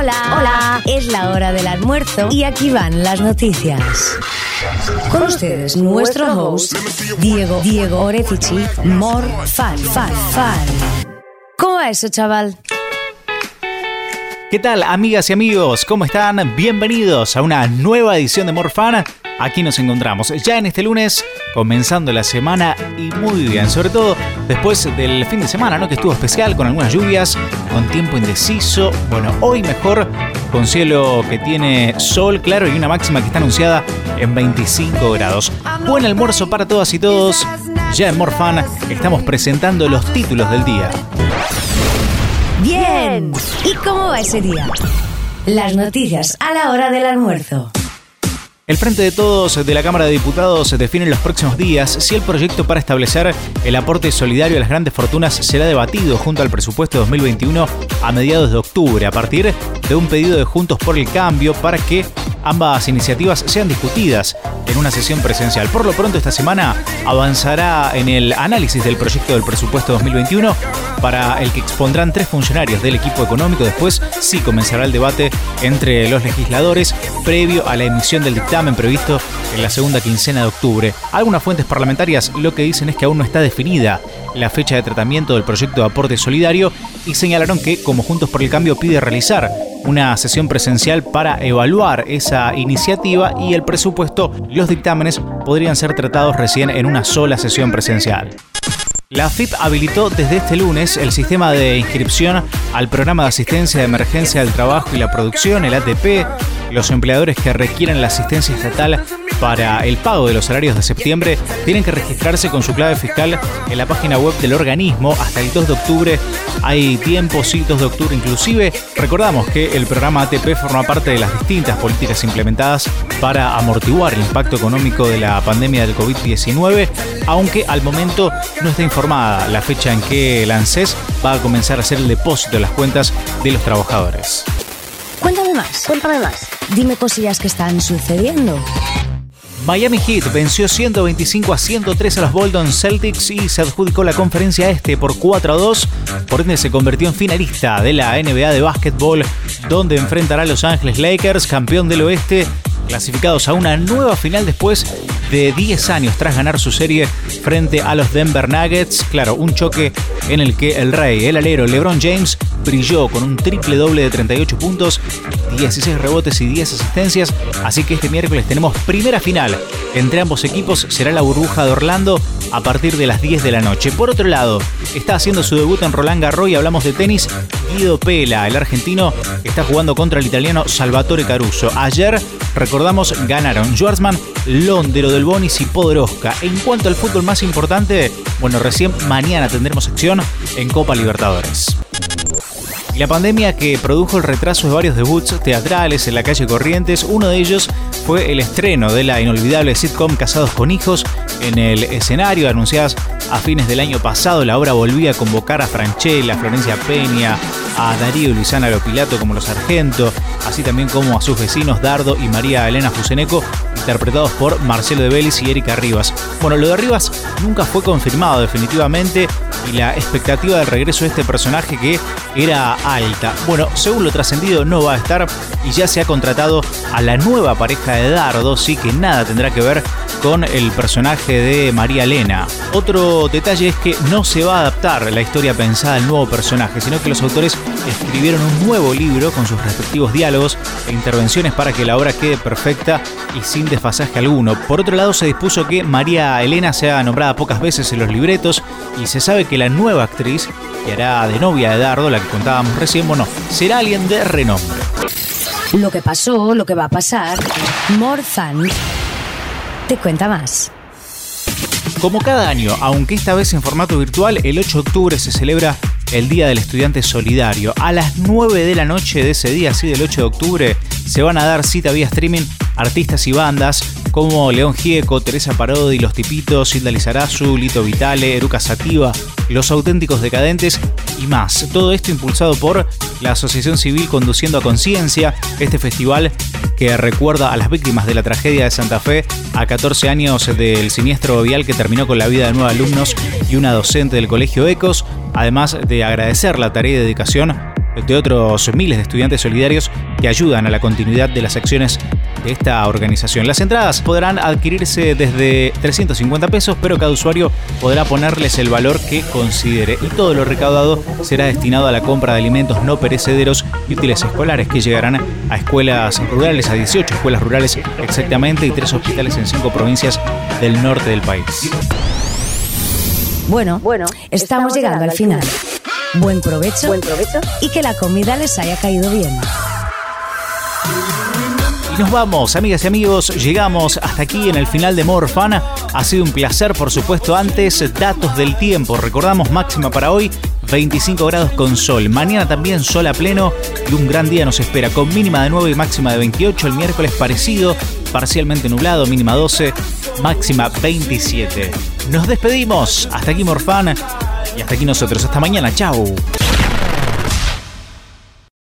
Hola, hola. Es la hora del almuerzo y aquí van las noticias. Con ustedes, nuestro host, Diego, Diego Orefici, Fan, Fan, Fan. ¿Cómo va eso, chaval? ¿Qué tal, amigas y amigos? ¿Cómo están? Bienvenidos a una nueva edición de Morfana. Aquí nos encontramos ya en este lunes, comenzando la semana y muy bien, sobre todo después del fin de semana, ¿no? Que estuvo especial con algunas lluvias, con tiempo indeciso. Bueno, hoy mejor, con cielo que tiene sol claro y una máxima que está anunciada en 25 grados. Buen almuerzo para todas y todos. Ya en Morfana estamos presentando los títulos del día. Bien. ¿Y cómo va ese día? Las noticias a la hora del almuerzo. El Frente de Todos de la Cámara de Diputados define en los próximos días si el proyecto para establecer el aporte solidario a las grandes fortunas será debatido junto al presupuesto 2021 a mediados de octubre, a partir de un pedido de Juntos por el Cambio para que ambas iniciativas sean discutidas en una sesión presencial. Por lo pronto esta semana avanzará en el análisis del proyecto del presupuesto 2021 para el que expondrán tres funcionarios del equipo económico. Después sí comenzará el debate entre los legisladores previo a la emisión del dictamen previsto en la segunda quincena de octubre. Algunas fuentes parlamentarias lo que dicen es que aún no está definida la fecha de tratamiento del proyecto de aporte solidario y señalaron que, como Juntos por el Cambio pide realizar una sesión presencial para evaluar esa iniciativa y el presupuesto, los dictámenes podrían ser tratados recién en una sola sesión presencial. La FIP habilitó desde este lunes el sistema de inscripción al programa de asistencia de emergencia del trabajo y la producción, el ATP. Los empleadores que requieran la asistencia estatal para el pago de los salarios de septiembre tienen que registrarse con su clave fiscal en la página web del organismo hasta el 2 de octubre. Hay tiempo, sí, 2 de octubre inclusive. Recordamos que el programa ATP forma parte de las distintas políticas implementadas para amortiguar el impacto económico de la pandemia del COVID-19, aunque al momento no está informada la fecha en que el ANSES va a comenzar a hacer el depósito de las cuentas de los trabajadores. Cuéntame más, cuéntame más. Dime cosillas que están sucediendo. Miami Heat venció 125 a 103 a los Bolton Celtics y se adjudicó la conferencia este por 4 a 2, por ende se convirtió en finalista de la NBA de básquetbol, donde enfrentará a Los Angeles Lakers, campeón del oeste, clasificados a una nueva final después de 10 años tras ganar su serie frente a los Denver Nuggets. Claro, un choque en el que el rey, el alero LeBron James, brilló con un triple doble de 38 puntos, 16 rebotes y 10 asistencias. Así que este miércoles tenemos primera final entre ambos equipos. Será la burbuja de Orlando a partir de las 10 de la noche. Por otro lado, está haciendo su debut en Roland Garros y hablamos de tenis. Guido Pela, el argentino, está jugando contra el italiano Salvatore Caruso. Ayer, recordamos, ganaron Schwarzman, Londero del Bonis y Podoroska. En cuanto al fútbol más importante, bueno, recién mañana tendremos acción en Copa Libertadores. La pandemia que produjo el retraso de varios debuts teatrales en la calle Corrientes, uno de ellos fue el estreno de la inolvidable sitcom Casados con Hijos en el escenario, anunciadas a fines del año pasado. La obra volvía a convocar a Franchella, Florencia Peña, a Darío y Luisana Lopilato como los sargentos, así también como a sus vecinos Dardo y María Elena Fuseneco, interpretados por Marcelo de Vélez y Erika Rivas. Bueno, lo de Rivas nunca fue confirmado definitivamente y la expectativa del regreso de este personaje que era alta. Bueno, según lo trascendido no va a estar y ya se ha contratado a la nueva pareja de Dardo, sí que nada tendrá que ver con el personaje de María Elena. Otro detalle es que no se va a adaptar la historia pensada al nuevo personaje, sino que los autores escribieron un nuevo libro con sus respectivos diálogos e intervenciones para que la obra quede perfecta y sin desfasaje alguno. Por otro lado, se dispuso que María Elena sea nombrada pocas veces en los libretos y se sabe que la nueva actriz, que hará de novia de Dardo, la que contábamos recién, bueno, será alguien de renombre. Lo que pasó, lo que va a pasar. Morzan te cuenta más. Como cada año, aunque esta vez en formato virtual, el 8 de octubre se celebra el Día del Estudiante Solidario. A las 9 de la noche de ese día, así del 8 de octubre, se van a dar cita vía streaming artistas y bandas como León Gieco, Teresa Parodi, Los Tipitos, Hilda Lizarazu, Lito Vitale, Eruca Sativa, Los Auténticos Decadentes y más. Todo esto impulsado por la Asociación Civil Conduciendo a Conciencia, este festival que recuerda a las víctimas de la tragedia de Santa Fe a 14 años del siniestro vial que terminó con la vida de nueve alumnos y una docente del Colegio Ecos, además de agradecer la tarea y dedicación de otros miles de estudiantes solidarios que ayudan a la continuidad de las acciones de esta organización. Las entradas podrán adquirirse desde 350 pesos, pero cada usuario podrá ponerles el valor que considere y todo lo recaudado será destinado a la compra de alimentos no perecederos y útiles escolares que llegarán a escuelas rurales, a 18 escuelas rurales exactamente y tres hospitales en cinco provincias del norte del país. Bueno, bueno estamos, llegando, al final. Buen provecho, Buen provecho y que la comida les haya caído bien. Nos vamos, amigas y amigos, llegamos hasta aquí en el final de Morfana. Ha sido un placer, por supuesto, antes datos del tiempo. Recordamos máxima para hoy 25 grados con sol. Mañana también sol a pleno y un gran día nos espera con mínima de 9 y máxima de 28. El miércoles parecido, parcialmente nublado, mínima 12, máxima 27. Nos despedimos. Hasta aquí Morfana y hasta aquí nosotros. Hasta mañana. Chao.